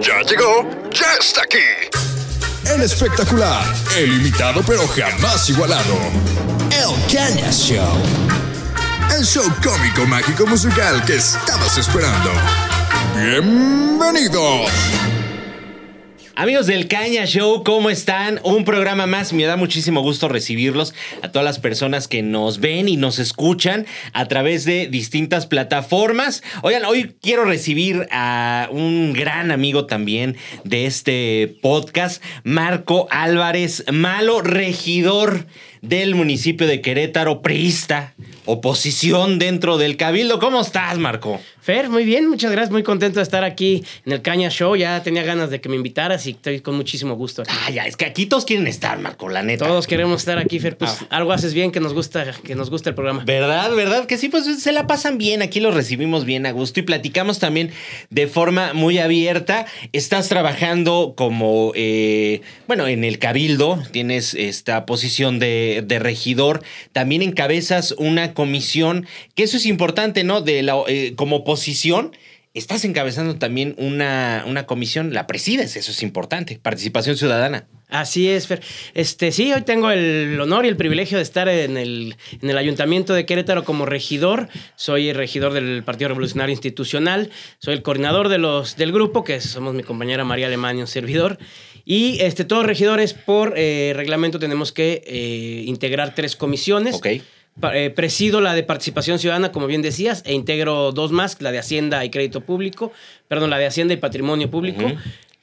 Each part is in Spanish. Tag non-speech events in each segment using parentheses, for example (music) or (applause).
Ya llegó, ya está aquí. El espectacular, el imitado pero jamás igualado. El Caña Show. El show cómico, mágico, musical que estabas esperando. Bienvenidos. Amigos del Caña Show, ¿cómo están? Un programa más. Me da muchísimo gusto recibirlos a todas las personas que nos ven y nos escuchan a través de distintas plataformas. Oigan, hoy quiero recibir a un gran amigo también de este podcast, Marco Álvarez Malo, regidor del municipio de Querétaro, priista, oposición dentro del Cabildo. ¿Cómo estás, Marco? Fer, muy bien, muchas gracias, muy contento de estar aquí en el Caña Show. Ya tenía ganas de que me invitaras y estoy con muchísimo gusto. Aquí. Ah, ya, es que aquí todos quieren estar, Marco, la neta. Todos queremos estar aquí, Fer. Pues Ah. algo haces bien que nos gusta, que nos gusta el programa. ¿Verdad? ¿Verdad? Que sí, pues se la pasan bien, aquí los recibimos bien a gusto y platicamos también de forma muy abierta. Estás trabajando como, eh, bueno, en el cabildo, tienes esta posición de, de regidor, también encabezas una comisión, que eso es importante, ¿no? De la, eh, como posición. Estás encabezando también una, una comisión, la presides, eso es importante, participación ciudadana. Así es, Fer. Este, sí, hoy tengo el honor y el privilegio de estar en el, en el Ayuntamiento de Querétaro como regidor. Soy el regidor del Partido Revolucionario Institucional. Soy el coordinador de los, del grupo, que somos mi compañera María Alemania, un servidor. Y este, todos regidores, por eh, reglamento, tenemos que eh, integrar tres comisiones. Ok. Eh, presido la de participación ciudadana, como bien decías, e integro dos más, la de Hacienda y Crédito Público, perdón, la de Hacienda y Patrimonio Público.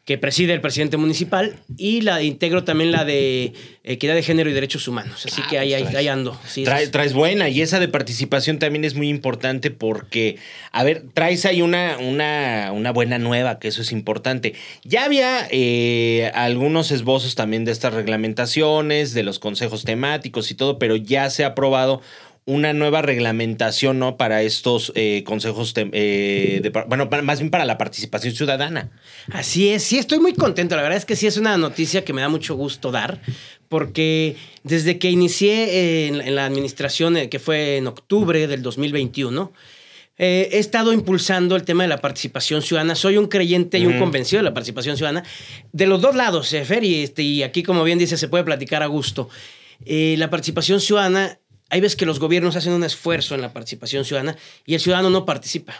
Que preside el presidente municipal, y la integro también la de Equidad de Género y Derechos Humanos. Así Ah, que ahí, pues ahí, traes- ahí ando. Sí, traes buena y esa de participación también es muy importante porque, a ver, traes ahí una, una, una buena nueva, que eso es importante. Ya había eh, algunos esbozos también de estas reglamentaciones, de los consejos temáticos y todo, pero ya se ha aprobado una nueva reglamentación, ¿no? Para estos eh, consejos, eh, de bueno, para- más bien para la participación ciudadana. Así es, sí, estoy muy contento. La verdad es que sí es una noticia que me da mucho gusto dar, porque desde que inicié en, la- en la administración, eh, que fue en octubre del 2021, eh, he estado impulsando el tema de la participación ciudadana. Soy un creyente y un convencido de la participación ciudadana. De los dos lados, Fer, y, este, y aquí, como bien dice, se puede platicar a gusto. Eh, la participación ciudadana, hay veces que los gobiernos hacen un esfuerzo en la participación ciudadana y el ciudadano no participa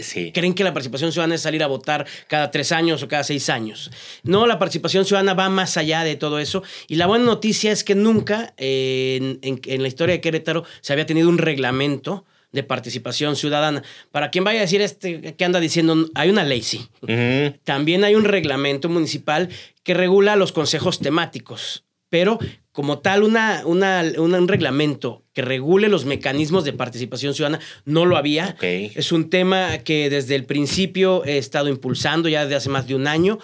Sí. creen que la participación ciudadana es salir a votar cada tres años o cada seis años. No, la participación ciudadana va más allá de todo eso. Y la buena noticia es que nunca eh, en, en- en la historia de Querétaro se había tenido un reglamento de participación ciudadana. Para quien vaya a decir este que anda diciendo, hay una ley, sí. También hay un reglamento municipal que regula los consejos temáticos, pero como tal una, un reglamento que regule los mecanismos de participación ciudadana no lo había. Es un tema que desde el principio he estado impulsando ya desde hace más de un año.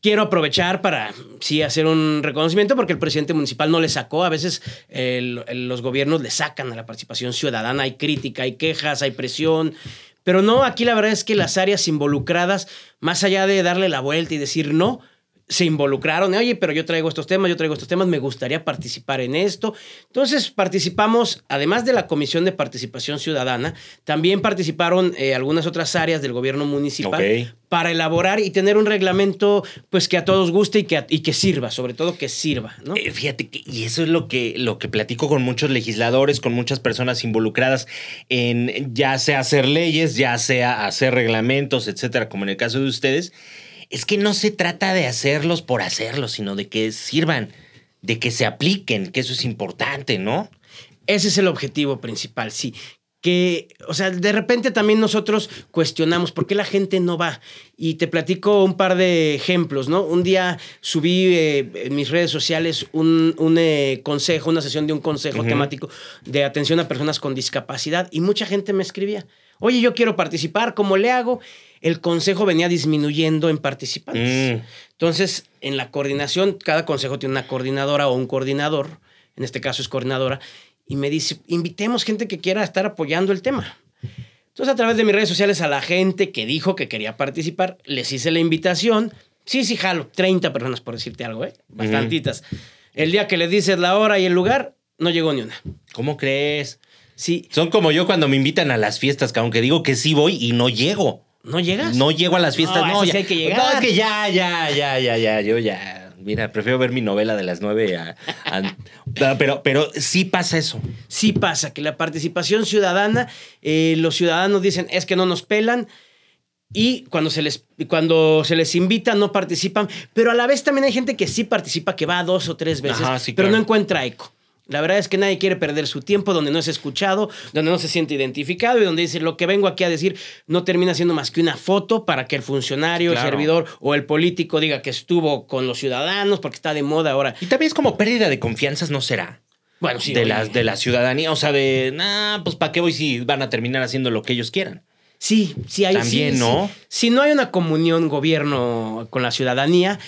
Quiero aprovechar para, sí, hacer un reconocimiento porque el presidente municipal no le sacó. A veces los gobiernos le sacan a la participación ciudadana. Hay crítica, hay quejas, hay presión. Pero no, aquí la verdad es que las áreas involucradas, más allá de darle la vuelta y decir no, se involucraron. Oye, pero yo traigo estos temas, yo traigo estos temas, me gustaría participar en esto. Entonces participamos, además de la Comisión de Participación Ciudadana, también participaron eh, algunas otras áreas del gobierno municipal para elaborar y tener un reglamento pues que a todos guste y que, y que sirva, sobre todo que sirva, ¿no? Eh, Fíjate que, y eso es lo que, lo que platico con muchos legisladores, con muchas personas involucradas en ya sea hacer leyes, ya sea hacer reglamentos, etcétera, como en el caso de ustedes, es que no se trata de hacerlos por hacerlos, sino de que sirvan, de que se apliquen, que eso es importante, ¿no? Ese es el objetivo principal, sí. Que, o sea, de repente también nosotros cuestionamos por qué la gente no va. Y te platico un par de ejemplos, ¿no? Un día subí eh, en mis redes sociales un, un, eh, consejo, una sesión de un consejo temático de atención a personas con discapacidad y mucha gente me escribía, oye, yo quiero participar, ¿cómo le hago? El consejo venía disminuyendo en participantes. Mm. Entonces, en la coordinación, cada consejo tiene una coordinadora o un coordinador, en este caso es coordinadora, y me dice, invitemos gente que quiera estar apoyando el tema. Entonces, a través de mis redes sociales, a la gente que dijo que quería participar, les hice la invitación. Sí, sí, jalo. 30 personas, por decirte algo, ¿eh? Bastantitas. El día que les dices la hora y el lugar, no llegó ni una. ¿Cómo crees? Sí, Son como yo cuando me invitan a las fiestas, que aunque digo que sí voy y no llego. ¿No llegas? No llego a las fiestas, No, sí hay que llegar. No, es que ya, ya, ya, ya, ya, yo ya. Mira, prefiero ver mi novela de las nueve a- pero, pero sí pasa eso. sí pasa que la participación ciudadana, eh, los ciudadanos dicen es que no nos pelan y cuando se les cuando se les invita no participan, pero a la vez también hay gente que sí participa, que va dos o tres veces, Ajá, sí, pero claro. no encuentra eco. La verdad es que nadie quiere perder su tiempo donde no es escuchado, donde no se siente identificado y donde dice lo que vengo aquí a decir no termina siendo más que una foto para que el funcionario, Claro. el servidor o el político diga que estuvo con los ciudadanos porque está de moda ahora. Y también es como pérdida de confianzas, ¿no será? Bueno, sí. de, oye. la, de la ciudadanía. O sea, de, nah, pues ¿para qué voy si van a terminar haciendo lo que ellos quieran? Sí, sí hay También, sí, ¿no? sí. Si no hay una comunión gobierno con la ciudadanía,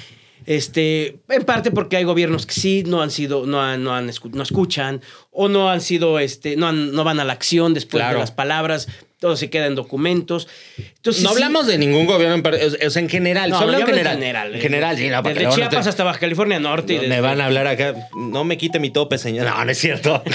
este, en parte porque hay gobiernos que sí no han sido, no han, no han no escuchan o no han sido, este, no, han- no van a la acción después Claro. de las palabras. Todo se queda en documentos. Entonces, no sí, hablamos de ningún gobierno, o sea, en general. No, yo en general. en general. En general, sí, no, Desde luego no Chiapas te- hasta Baja California Norte. y Me van a hablar acá. No me quite mi tope, señor. No, no es cierto. (laughs)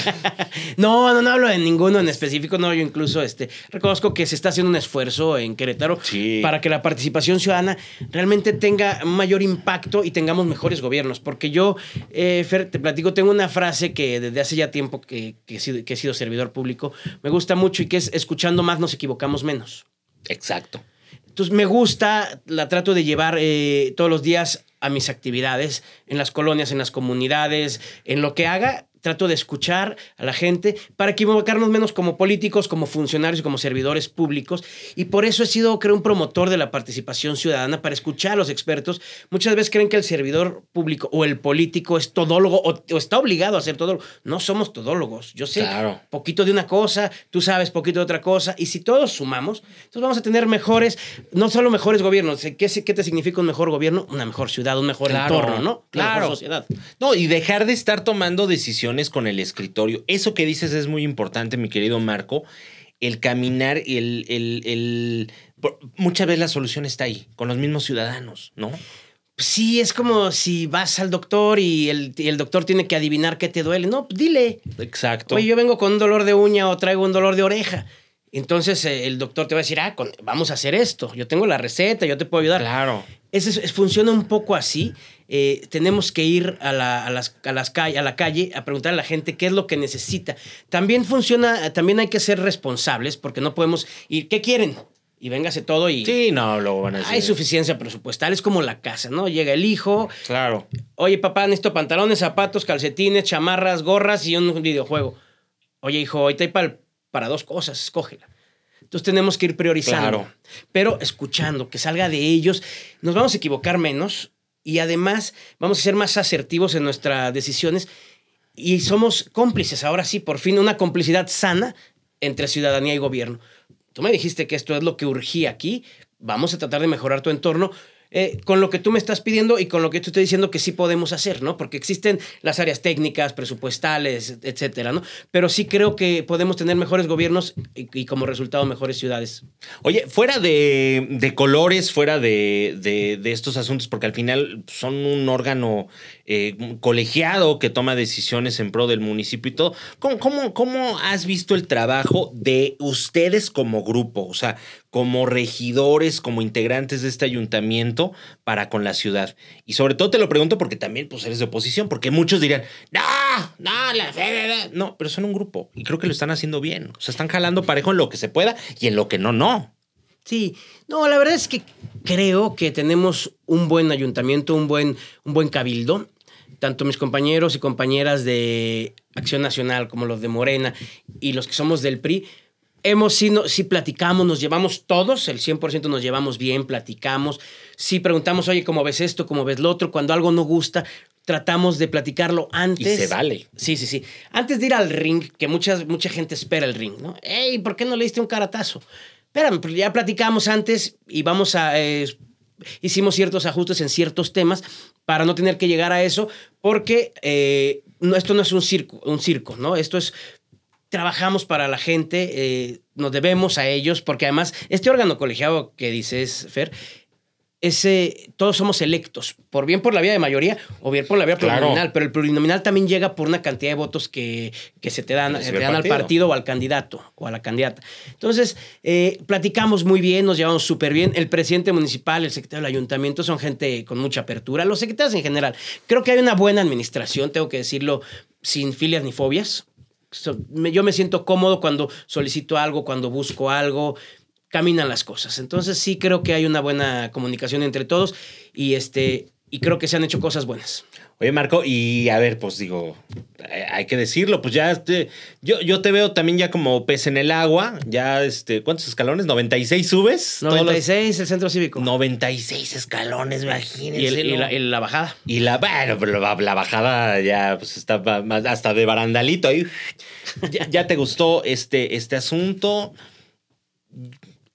No, no, no hablo de ninguno en específico. No, yo incluso este, reconozco que se está haciendo un esfuerzo en Querétaro Sí. para que la participación ciudadana realmente tenga mayor impacto y tengamos mejores gobiernos. Porque yo, eh, Fer, te platico, tengo una frase que desde hace ya tiempo que, que he sido, que he sido servidor público, me gusta mucho y que es escuchando más nos equivocamos menos. Exacto. Entonces me gusta, la trato de llevar eh, todos los días a mis actividades, en las colonias, en las comunidades, en lo que haga, trato de escuchar a la gente para equivocarnos menos como políticos, como funcionarios, como servidores públicos. Y por eso he sido, creo, un promotor de la participación ciudadana, para escuchar a los expertos. Muchas veces creen que el servidor público o el político es todólogo o, o está obligado a ser todólogo. No somos todólogos. Yo sé Claro. poquito de una cosa, tú sabes poquito de otra cosa, y si todos sumamos, entonces vamos a tener mejores, no solo mejores gobiernos, ¿qué, qué te significa un mejor gobierno? Una mejor ciudad, un mejor Claro, entorno, ¿no? Una claro. mejor sociedad. No, y dejar de estar tomando decisiones con el escritorio. Eso que dices es muy importante, mi querido Marco. El caminar, el, el, Muchas veces la solución está ahí, con los mismos ciudadanos, ¿no? Sí, es como si vas al doctor y el, y el doctor tiene que adivinar qué te duele. No, dile. Exacto. Oye, yo vengo con un dolor de uña o traigo un dolor de oreja. Entonces eh, el doctor te va a decir, ah, con- vamos a hacer esto. Yo tengo la receta, yo te puedo ayudar. Claro. Es, es- funciona un poco así. Eh, tenemos que ir a la, a, las, a, las calle, a la calle a preguntar a la gente qué es lo que necesita. También funciona, también hay que ser responsables porque no podemos ir, ¿qué quieren? Y véngase todo y Sí, no, luego van a decir. hay suficiencia presupuestal. Es como la casa, ¿no? Llega el hijo, Claro. oye papá, necesito pantalones, zapatos, calcetines, chamarras, gorras y un videojuego. Oye hijo, ahorita hay para, para dos cosas, escógela. Entonces tenemos que ir priorizando. Claro. Pero escuchando, que salga de ellos, nos vamos a equivocar menos y además vamos a ser más asertivos en nuestras decisiones y somos cómplices, ahora sí, por fin, una complicidad sana entre ciudadanía y gobierno. Tú me dijiste que esto es lo que urgía aquí, vamos a tratar de mejorar tu entorno. Eh, con lo que tú me estás pidiendo y con lo que te estoy diciendo que sí podemos hacer, ¿no? Porque existen las áreas técnicas, presupuestales, etcétera, ¿no? Pero sí creo que podemos tener mejores gobiernos y, y como resultado mejores ciudades. Oye, fuera de, de colores, fuera de, de- de estos asuntos, porque al final son un órgano eh, colegiado que toma decisiones en pro del municipio y todo, ¿cómo, cómo, cómo has visto el trabajo de ustedes como grupo? O sea, como regidores, como integrantes de este ayuntamiento para con la ciudad. Y sobre todo te lo pregunto porque también pues, eres de oposición, porque muchos dirían, no, no, la no, pero son un grupo y creo que lo están haciendo bien. O sea, están jalando parejo en lo que se pueda y en lo que no, no. Sí, no, la verdad es que creo que tenemos un buen ayuntamiento, un buen, un buen cabildo. Tanto mis compañeros y compañeras de Acción Nacional como los de Morena y los que somos del PRI, hemos no, sí platicamos, nos llevamos todos, el 100% nos llevamos bien, platicamos. Sí preguntamos, oye, ¿cómo ves esto? ¿Cómo ves lo otro? Cuando algo no gusta, tratamos de platicarlo antes. Y se vale. Sí, sí, sí. Antes de ir al ring, que muchas, mucha gente espera el ring, ¿no? Ey, ¿por qué no le diste un caratazo? Espérame, pues ya platicamos antes y vamos a... eh, hicimos ciertos ajustes en ciertos temas para no tener que llegar a eso, porque eh, no, esto no es un circo, un circo, ¿no? Esto es trabajamos para la gente, eh, nos debemos a ellos, porque además este órgano colegiado que dices, Fer, ese, todos somos electos, por bien por la vía de mayoría o bien por la vía Claro. plurinominal, pero el plurinominal también llega por una cantidad de votos que, que se te dan, te al partido. partido o al candidato o a la candidata. Entonces, eh, platicamos muy bien, nos llevamos súper bien. El presidente municipal, el secretario del ayuntamiento son gente con mucha apertura, los secretarios en general. Creo que hay una buena administración, tengo que decirlo, sin filias ni fobias. Yo me siento cómodo cuando solicito algo, cuando busco algo caminan las cosas. Entonces sí creo que hay una buena comunicación entre todos y este y creo que se han hecho cosas buenas. Oye, Marco, y a ver, pues digo, eh, hay que decirlo, pues ya, este, yo, yo te veo también ya como pez en el agua, ya, este, ¿cuántos escalones? ¿96 subes? Todos los- 96 el centro cívico. 96 escalones, imagínense. y, el- y la, y la bajada. Y la, bueno, la, la bajada ya pues está más- hasta de barandalito ahí. Ya, ya te gustó este, este asunto.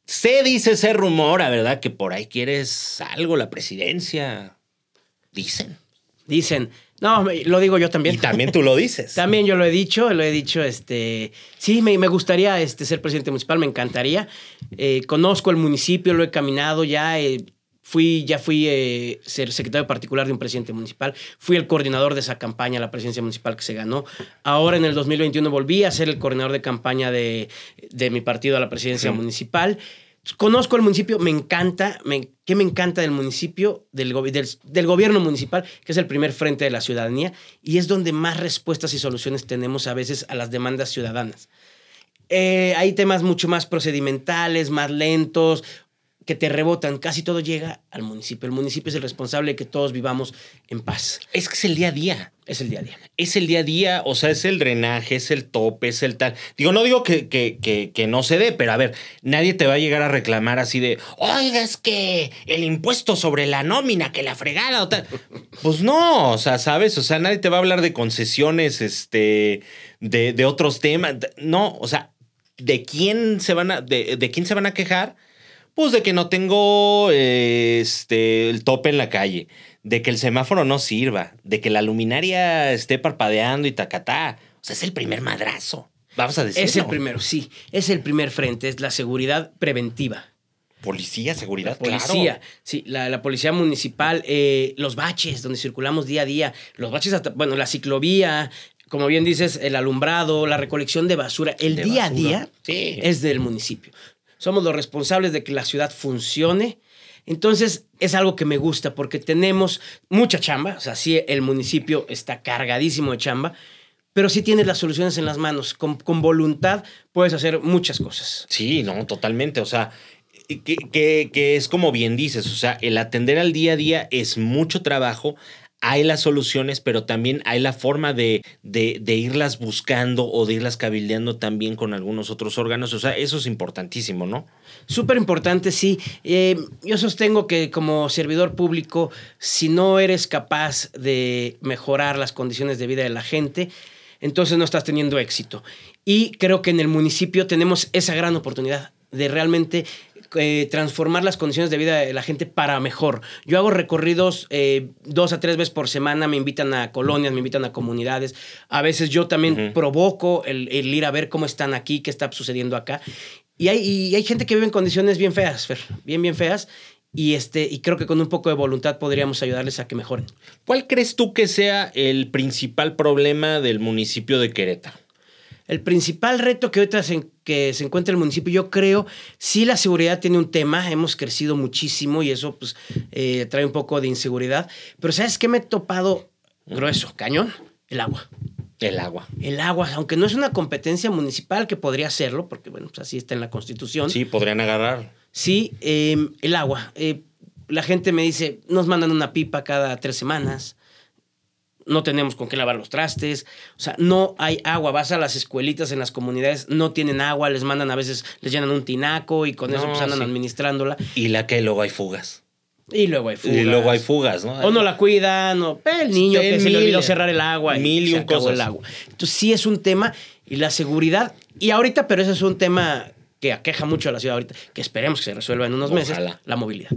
Se dice ese rumor, a verdad, que por ahí quieres algo, la presidencia. Dicen. Dicen, no, lo digo yo también. Y también tú lo dices. (laughs) También yo lo he dicho, lo he dicho, este, sí, me, me gustaría este, ser presidente municipal, me encantaría. Eh, conozco el municipio, lo he caminado ya, eh, fui, ya fui eh, ser secretario particular de un presidente municipal, fui el coordinador de esa campaña, la presidencia municipal que se ganó. Ahora en el 2021 volví a ser el coordinador de campaña de, de mi partido a la presidencia Sí. municipal. Conozco el municipio, me encanta, ¿qué me encanta del municipio, del gobierno municipal, que es el primer frente de la ciudadanía y es donde más respuestas y soluciones tenemos a veces a las demandas ciudadanas. Eh, hay temas mucho más procedimentales, más lentos, que te rebotan. Casi todo llega al municipio. El municipio es el responsable de que todos vivamos en paz. Es que es el día a día. Es el día a día. Es el día a día, o sea, es el drenaje, es el tope, es el tal. Digo, no digo que, que, que, que no se dé, pero a ver, nadie te va a llegar a reclamar así de, oiga, es que el impuesto sobre la nómina, que la fregada o tal. (laughs) Pues no, o sea, ¿sabes? O sea, nadie te va a hablar de concesiones, este, de, de otros temas. No, o sea, ¿de quién se van a, de, de quién se van a quejar? Pues de que no tengo eh, este, el tope en la calle, de que el semáforo no sirva, de que la luminaria esté parpadeando y tacatá. O sea, es el primer madrazo. Vamos a decir. Es el primero, sí. Es el primer frente, es la seguridad preventiva. Policía, seguridad, Policía, claro. sí, la, la policía municipal, eh, los baches donde circulamos día a día, los baches, hasta, bueno, la ciclovía, como bien dices, el alumbrado, la recolección de basura, el De día basura. a día Sí. es del municipio. Somos los responsables de que la ciudad funcione. Entonces es algo que me gusta porque tenemos mucha chamba, o sea, sí, el municipio está cargadísimo de chamba, pero sí tienes las soluciones en las manos. Con, con voluntad puedes hacer muchas cosas. Sí, no, totalmente. O sea, que, que- que es como bien dices, o sea, el atender al día a día es mucho trabajo. Hay las soluciones, pero también hay la forma de, de, irlas buscando o de irlas cabildeando también con algunos otros órganos. O sea, eso es importantísimo, ¿no? Súper importante, sí. Eh, yo sostengo que como servidor público, si no eres capaz de mejorar las condiciones de vida de la gente, entonces no estás teniendo éxito. Y creo que en el municipio tenemos esa gran oportunidad de realmente eh, transformar las condiciones de vida de la gente para mejor. Yo hago recorridos eh, dos a tres veces por semana, me invitan a colonias, me invitan a comunidades. A veces yo también provoco el, el ir a ver cómo están aquí, qué está sucediendo acá. Y hay, y hay gente que vive en condiciones bien feas, Fer, bien, bien feas. Y, este, y creo que con un poco de voluntad podríamos ayudarles a que mejoren. ¿Cuál crees tú que sea el principal problema del municipio de Querétaro? El principal reto que ahorita se, en- que se encuentra el municipio, yo creo, sí la seguridad tiene un tema, hemos crecido muchísimo y eso pues eh, trae un poco de inseguridad. Pero ¿sabes qué me he topado grueso, cañón? El agua. El agua. El agua, aunque no es una competencia municipal que podría hacerlo, porque bueno, pues así está en la constitución. Sí, podrían agarrar. Sí, eh, el agua. Eh, la gente me dice, nos mandan una pipa cada tres semanas. No tenemos con qué lavar los trastes. O sea, no hay agua. Vas a las escuelitas en las comunidades, no tienen agua, les mandan a veces, les llenan un tinaco y con eso pues andan sí. administrándola. Y la que luego hay fugas. Y luego hay fugas. Y luego hay fugas, ¿no? O no la cuidan, o el niño que se le olvidó cerrar el agua y mil y se un acabó cosas. el agua. Entonces sí es un tema y la seguridad y ahorita, pero ese es un tema que aqueja mucho a la ciudad ahorita, que esperemos que se resuelva en unos meses, la movilidad.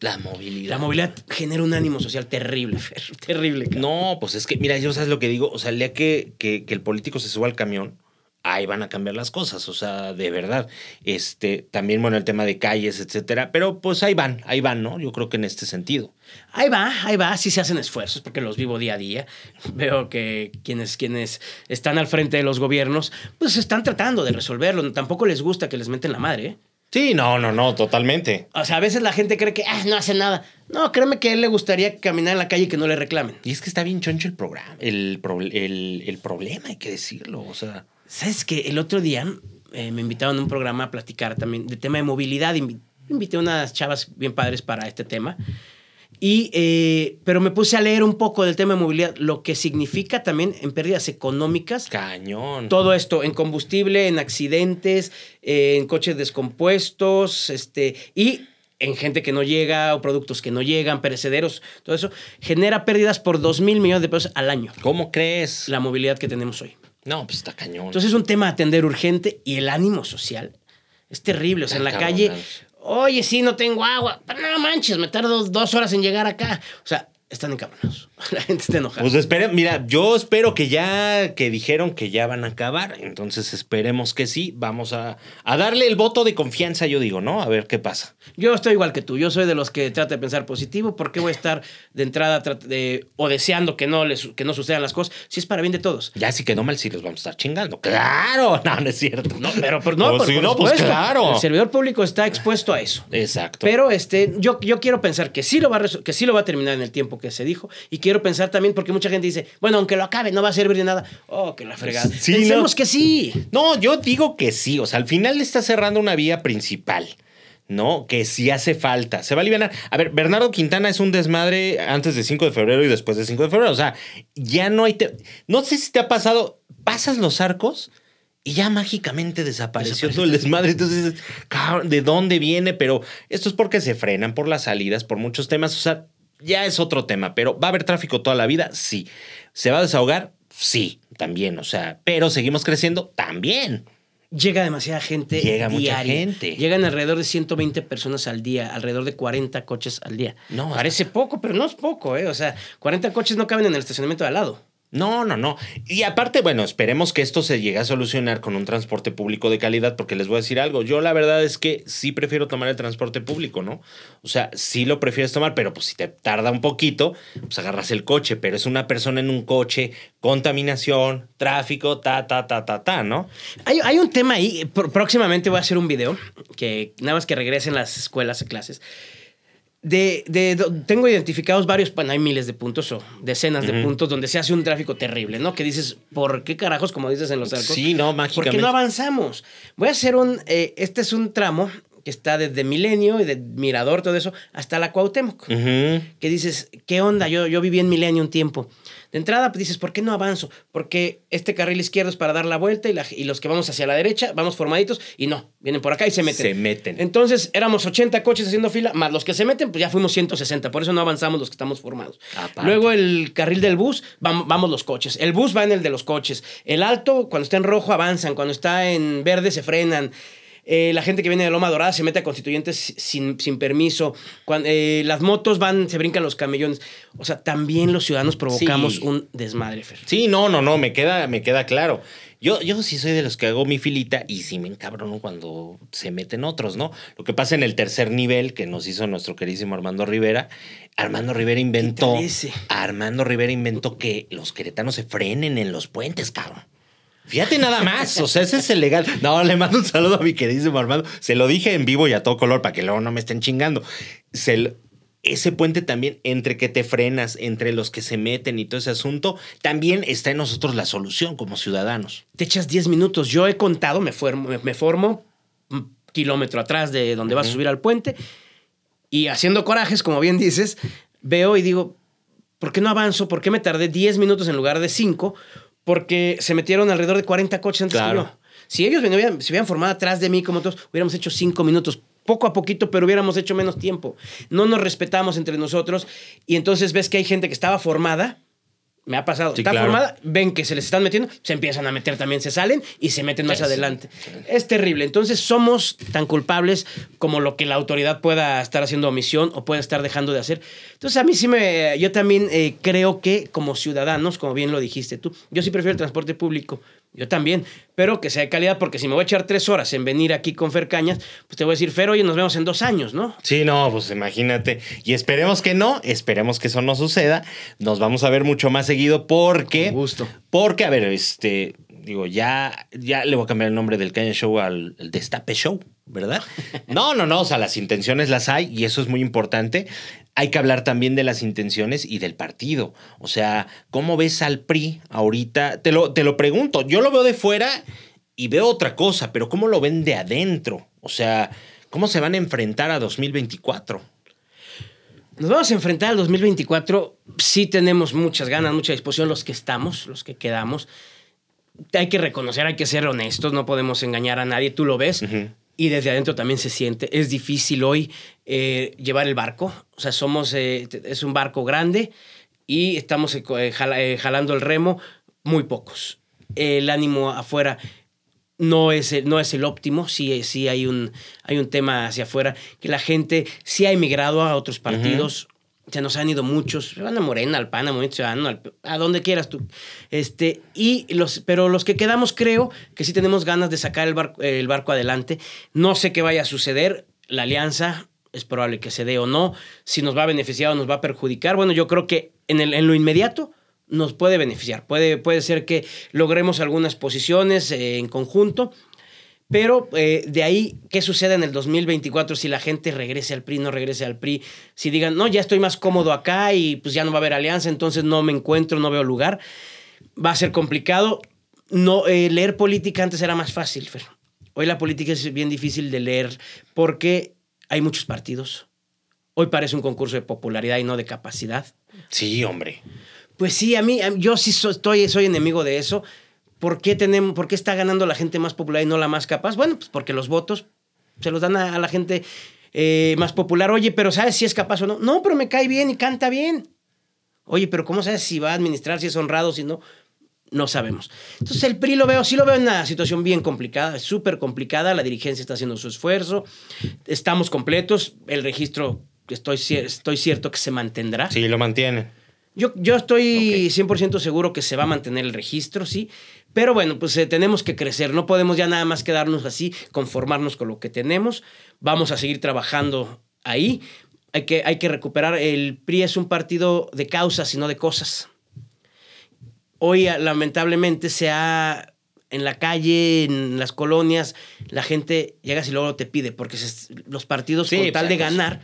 La movilidad. La movilidad genera un ánimo social terrible, Fer, (laughs) terrible. cabrón. No, pues es que, mira, yo sabes lo que digo. O sea, el día que, que, que el político se suba al camión, ahí van a cambiar las cosas, o sea, de verdad. Este, también, bueno, el tema de calles, etcétera, pero pues ahí van, ahí van, ¿no? Yo creo que en este sentido. Ahí va, ahí va, sí se hacen esfuerzos porque los vivo día a día. (laughs) Veo que quienes, quienes están al frente de los gobiernos, pues están tratando de resolverlo. Tampoco les gusta que les meten la madre, ¿eh? Sí, no, no, no, totalmente. O sea, a veces la gente cree que ah, no hace nada. No, créeme que a él le gustaría caminar en la calle y que no le reclamen. Y es que está bien choncho el programa, el, pro- el, el problema, hay que decirlo, o sea. ¿Sabes que El otro día eh, me invitaron a un programa a platicar también de tema de movilidad. Invi- Invité a unas chavas bien padres para este tema. Y, eh, pero me puse a leer un poco del tema de movilidad, lo que significa también en pérdidas económicas. Cañón. Todo esto en combustible, en accidentes, eh, en coches descompuestos, este, y en gente que no llega o productos que no llegan, perecederos, todo eso, genera pérdidas por 2 mil millones de pesos al año, ¿Cómo crees? la movilidad que tenemos hoy. No, pues está cañón. Entonces es un tema a atender urgente y el ánimo social es terrible. O sea, en la calle. Oye, sí, no tengo agua. No manches, me tardo dos horas en llegar acá. O sea, están encabronados. (laughs) La gente está enojada. Pues esperen, mira, yo espero que ya, que dijeron que ya van a acabar, entonces esperemos que sí, vamos a, a darle el voto de confianza, yo digo, ¿no? A ver qué pasa. Yo estoy igual que tú. Yo soy de los que trata de pensar positivo. ¿Por qué voy a estar de entrada de- o deseando que no, les, que no sucedan las cosas? Si es para bien de todos. Ya si quedó mal, sí los vamos a estar chingando. ¡Claro! (laughs) No, no es cierto. No, pero, pero no, Pues por, sí, por no, pues supuesto. claro. El servidor público está expuesto a eso. Exacto. Pero este, yo, yo quiero pensar que sí, lo va a que sí lo va a terminar en el tiempo que se dijo. Y quiero pensar también, porque mucha gente dice, bueno, aunque lo acabe, no va a servir de nada. Oh, que la fregada. Sí, Pensemos no. que sí. No, yo digo que sí. O sea, al final le está cerrando una vía principal. ¿No? Que sí hace falta. Se va a aliviar. A ver, Bernardo Quintana es un desmadre antes de 5 de febrero y después de 5 de febrero. O sea, ya no hay. te- No sé si te ha pasado. Pasas los arcos y ya mágicamente desapareció todo el desmadre. Entonces, dices, "Cabrón, ¿de dónde viene? Pero esto es porque se frenan por las salidas, por muchos temas. O sea, ya es otro tema. Pero ¿va a haber tráfico toda la vida? Sí. ¿Se va a desahogar? Sí, también. O sea, pero seguimos creciendo también. Llega demasiada gente. Llega mucha diaria. gente. Llegan alrededor de 120 personas al día, alrededor de 40 coches al día. No, Parece poco, pero no es poco, ¿eh? O sea, 40 coches no caben en el estacionamiento de al lado. No, no, no. Y aparte, bueno, esperemos que esto se llegue a solucionar con un transporte público de calidad, porque les voy a decir algo. Yo la verdad es que sí prefiero tomar el transporte público, ¿no? O sea, sí lo prefieres tomar, pero pues si te tarda un poquito, pues agarras el coche, pero es una persona en un coche, contaminación, tráfico, ta, ta, ta, ta, ta, ¿no? Hay, un tema ahí. pr- Próximamente voy a hacer un video que nada más que regresen las escuelas a clases. De, de- tengo identificados varios, bueno, hay miles de puntos o decenas de puntos donde se hace un tráfico terrible, ¿no? Que dices, ¿por qué carajos, como dices en los arcos? Sí, no, ¿Por mágicamente. qué no avanzamos? Voy a hacer un, eh, este es un tramo que está desde Milenio y de Mirador, todo eso, hasta la Cuauhtémoc. Que dices, ¿qué onda? Yo, yo viví en Milenio un tiempo. De entrada, pues dices, ¿por qué no avanzo? Porque este carril izquierdo es para dar la vuelta y, la- y los que vamos hacia la derecha vamos formaditos y no, vienen por acá y se meten. Se meten. Entonces éramos 80 coches haciendo fila, más los que se meten, pues ya fuimos 160. Por eso no avanzamos los que estamos formados. Aparte. Luego el carril del bus, vam- vamos los coches. El bus va en el de los coches. El alto, cuando está en rojo, avanzan. Cuando está en verde, se frenan. Eh, la gente que viene de Loma Dorada se mete a constituyentes sin, sin permiso. Cuan- eh, las motos van, se brincan los camellones. O sea, también los ciudadanos provocamos Sí. un desmadre, Fer. Sí, no, no, no, me queda, me queda claro. Yo, yo sí soy de los que hago mi filita y sí me encabrono cuando se meten otros, ¿no? Lo que pasa en el tercer nivel que nos hizo nuestro queridísimo Armando Rivera. Armando Rivera inventó. Armando Rivera inventó que los queretanos se frenen en los puentes, cabrón. Fíjate nada más, o sea, ese es el legal. No, le mando un saludo a mi queridísimo Armando. Se lo dije en vivo y a todo color para que luego no me estén chingando. Se ese puente también, entre que te frenas, entre los que se meten y todo ese asunto, también está en nosotros la solución como ciudadanos. Te echas 10 minutos. Yo he contado, me, formo, me, me formo un kilómetro atrás de donde vas a subir al puente y haciendo corajes, como bien dices, veo y digo, ¿por qué no avanzo? ¿Por qué me tardé 10 minutos en lugar de 5? Porque se metieron alrededor de 40 coches antes Claro. que yo. Si ellos hubieran- se hubieran formado atrás de mí como todos, hubiéramos hecho 5 minutos. Poco a poquito, pero hubiéramos hecho menos tiempo. No nos respetamos entre nosotros y entonces ves que hay gente que estaba formada. Me ha pasado. Sí, está claro. formada, ven que se les están metiendo, se empiezan a meter también, se salen y se meten más Sí, adelante. Es terrible. Entonces somos tan culpables como lo que la autoridad pueda estar haciendo omisión o pueda estar dejando de hacer. Entonces a mí sí me, yo también eh, creo que como ciudadanos, como bien lo dijiste tú, yo sí prefiero el transporte público, Yo también, pero que sea de calidad, porque si me voy a echar tres horas en venir aquí con Fer Cañas, pues te voy a decir, Fer, oye, nos vemos en dos años, ¿no? Sí, no, pues imagínate. Y esperemos que no, esperemos que eso no suceda. Nos vamos a ver mucho más seguido porque. Con gusto. Porque, a ver, este. Digo, ya, ya le voy a cambiar el nombre del Caña Show al el Destape Show, ¿verdad? No, no, no. O sea, las intenciones las hay y eso es muy importante. Hay que hablar también de las intenciones y del partido. O sea, ¿cómo ves al PRI ahorita? Te lo, te lo pregunto. Yo lo veo de fuera y veo otra cosa, pero ¿cómo lo ven de adentro? O sea, ¿cómo se van a enfrentar a 2024? Nos vamos a enfrentar al 2024. Sí tenemos muchas ganas, mucha disposición los que estamos, los que quedamos. Hay que reconocer, hay que ser honestos, no podemos engañar a nadie, tú lo ves. Y desde adentro también se siente. Es difícil hoy eh, llevar el barco. O sea, somos, eh, es un barco grande y estamos eh, jala- jalando el remo muy pocos. El ánimo afuera no es, el- no es el óptimo, sí, sí hay, un, hay un tema hacia afuera, que la gente sí ha emigrado a otros partidos, se nos han ido muchos, van a Morena, al PAN, a a donde quieras tú. Este, y los, pero los que quedamos creo que sí tenemos ganas de sacar el barco, el barco adelante. No sé qué vaya a suceder, la alianza es probable que se dé o no, si nos va a beneficiar o nos va a perjudicar. Bueno, yo creo que en, el, en lo inmediato nos puede beneficiar. Puede, puede ser que logremos algunas posiciones eh, en conjunto, pero eh, de ahí, ¿qué sucede en el 2024 si la gente regrese al PRI, no regrese al PRI? Si digan, no, ya estoy más cómodo acá y pues ya no va a haber alianza, entonces no me encuentro, no veo lugar. Va a ser complicado. No, eh, leer política antes era más fácil, Fer. Hoy la política es bien difícil de leer porque hay muchos partidos. Hoy parece un concurso de popularidad y no de capacidad. Sí, hombre. Pues sí, a mí, yo sí so- estoy, soy enemigo de eso. ¿Por qué, tenemos, ¿Por qué está ganando la gente más popular y no la más capaz? Bueno, pues porque los votos se los dan a, la gente eh, más popular. Oye, pero ¿sabes si es capaz o no? No, pero me cae bien y canta bien. Oye, pero ¿cómo sabes si va a administrar, si es honrado, si no? No sabemos. Entonces el PRI lo veo, sí lo veo en una situación bien complicada, súper complicada. La dirigencia está haciendo su esfuerzo. Estamos completos. El registro, estoy, estoy cierto que se mantendrá. Sí, lo mantienen. Yo, yo estoy 100% seguro que se va a mantener el registro, sí. Pero bueno, pues eh, tenemos que crecer. No podemos ya nada más quedarnos así, conformarnos con lo que tenemos. Vamos a seguir trabajando ahí. Hay que, hay que recuperar. El PRI es un partido de causas y no de cosas. Hoy, ah, lamentablemente, se ha. En la calle, en las colonias, la gente llega y luego te pide, porque se- los partidos, Sí, con tal de ganar,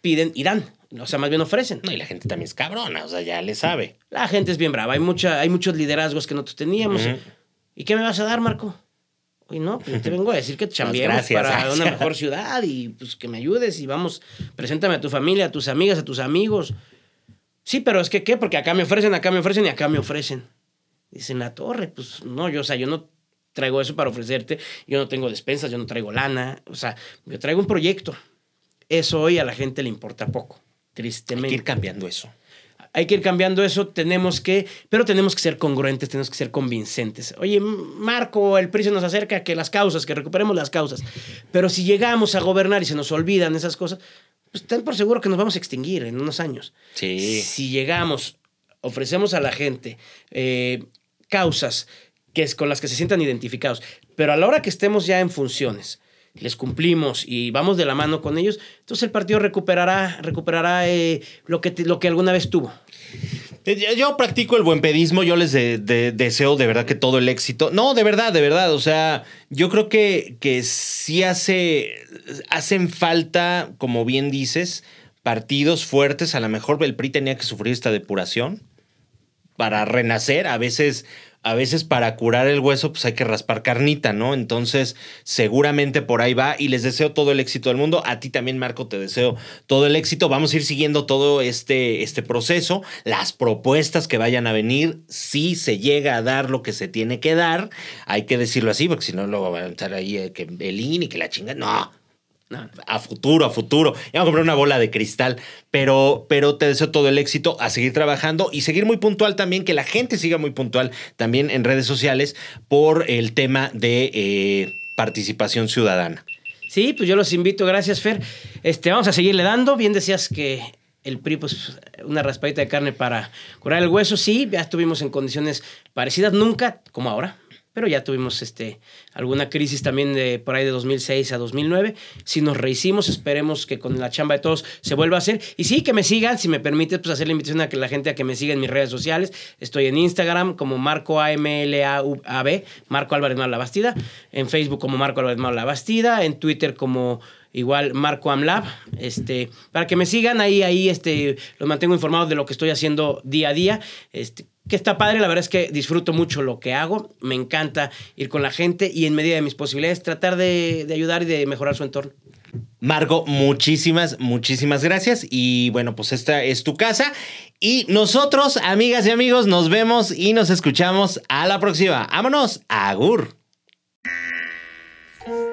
piden y dan. O sea, más bien ofrecen. No, y la gente también es cabrona, o sea, ya le sabe. La gente es bien brava. Hay, mucha, hay muchos liderazgos que nosotros teníamos. ¿Y qué me vas a dar, Marco? Oye, no, pues yo te (laughs) vengo a decir que te chambiemos gracias. para una mejor ciudad y pues que me ayudes y vamos, preséntame a tu familia, a tus amigas, a tus amigos. Sí, pero es que ¿qué? Porque acá me ofrecen, acá me ofrecen y acá me ofrecen. Dicen la torre, pues no, yo, o sea, yo no traigo eso para ofrecerte, yo no tengo despensas, yo no traigo lana, o sea, yo traigo un proyecto. Eso hoy a la gente le importa poco, Hay tristemente que ir cambiando eso. hay que ir cambiando eso, tenemos que, pero tenemos que ser congruentes, tenemos que ser convincentes. Oye, Marco, el se nos acerca que las causas, que recuperemos las causas. Pero si llegamos a gobernar y se nos olvidan esas cosas, pues ten por seguro que nos vamos a extinguir en unos años. Sí. Si llegamos, ofrecemos a la gente eh, causas que es, con las que se sientan identificados, pero a la hora que estemos ya en funciones, les cumplimos y vamos de la mano con ellos, entonces el partido recuperará, recuperará eh, lo, que, lo que alguna vez tuvo. Eh, Yo, practico el buen pedismo, yo les de- de- deseo de verdad que todo el éxito. No, de verdad, de verdad. O sea, yo creo que, que sí hace, hacen falta, como bien dices, partidos fuertes. A lo mejor el PRI tenía que sufrir esta depuración para renacer. A veces, a veces para curar el hueso, pues hay que raspar carnita, ¿no? Entonces, seguramente por ahí va. Y les deseo todo el éxito del mundo. A ti también, Marco, te deseo todo el éxito. Vamos a ir siguiendo todo este, este proceso. Las propuestas que vayan a venir, si se llega a dar lo que se tiene que dar, hay que decirlo así, porque si no, luego van a estar ahí eh, que el y que la chinga. No, a futuro, a futuro. Ya a comprar una bola de cristal, pero, pero te deseo todo el éxito a seguir trabajando y seguir muy puntual también, que la gente siga muy puntual también en redes sociales por el tema de eh, participación ciudadana. Sí, pues yo los invito, gracias Fer. Este, vamos a seguirle dando. Bien decías que el PRI, pues una raspadita de carne para curar el hueso. Sí, ya estuvimos en condiciones parecidas, nunca como ahora. Pero ya tuvimos este, alguna crisis también de por ahí de 2006 a 2009. Si nos rehicimos, esperemos que con la chamba de todos se vuelva a hacer. Y sí, que me sigan, si me permites, pues hacer la invitación a que la gente a que me siga en mis redes sociales. Estoy en Instagram como Marco AMLAB, Marco Álvarez Malo La Bastida, en Facebook como Marco Álvarez Malo La Bastida, en Twitter como igual Marco Amlab, este, para que me sigan ahí, ahí, este, los mantengo informados de lo que estoy haciendo día a día, este, que está padre, la verdad es que disfruto mucho lo que hago, me encanta ir con la gente y en medida de mis posibilidades tratar de, de ayudar y de mejorar su entorno. Marco, muchísimas, muchísimas gracias. Y bueno, pues esta es tu casa. Y nosotros, amigas y amigos, nos vemos y nos escuchamos a la próxima. Vámonos, agur.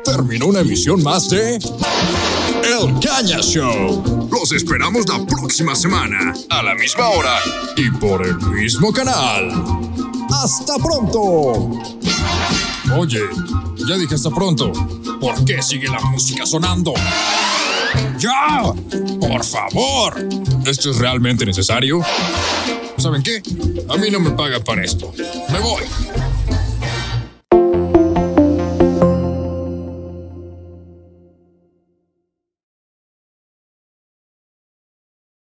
Terminó una emisión más de El Caña Show. Los esperamos la próxima semana, a la misma hora. Y por el mismo canal. ¡Hasta pronto! Oye, ya dije hasta pronto. ¿Por qué sigue la música sonando? ¡Ya! ¡Por favor! ¿Esto es realmente necesario? ¿Saben qué? A mí no me pagan para esto. Me voy.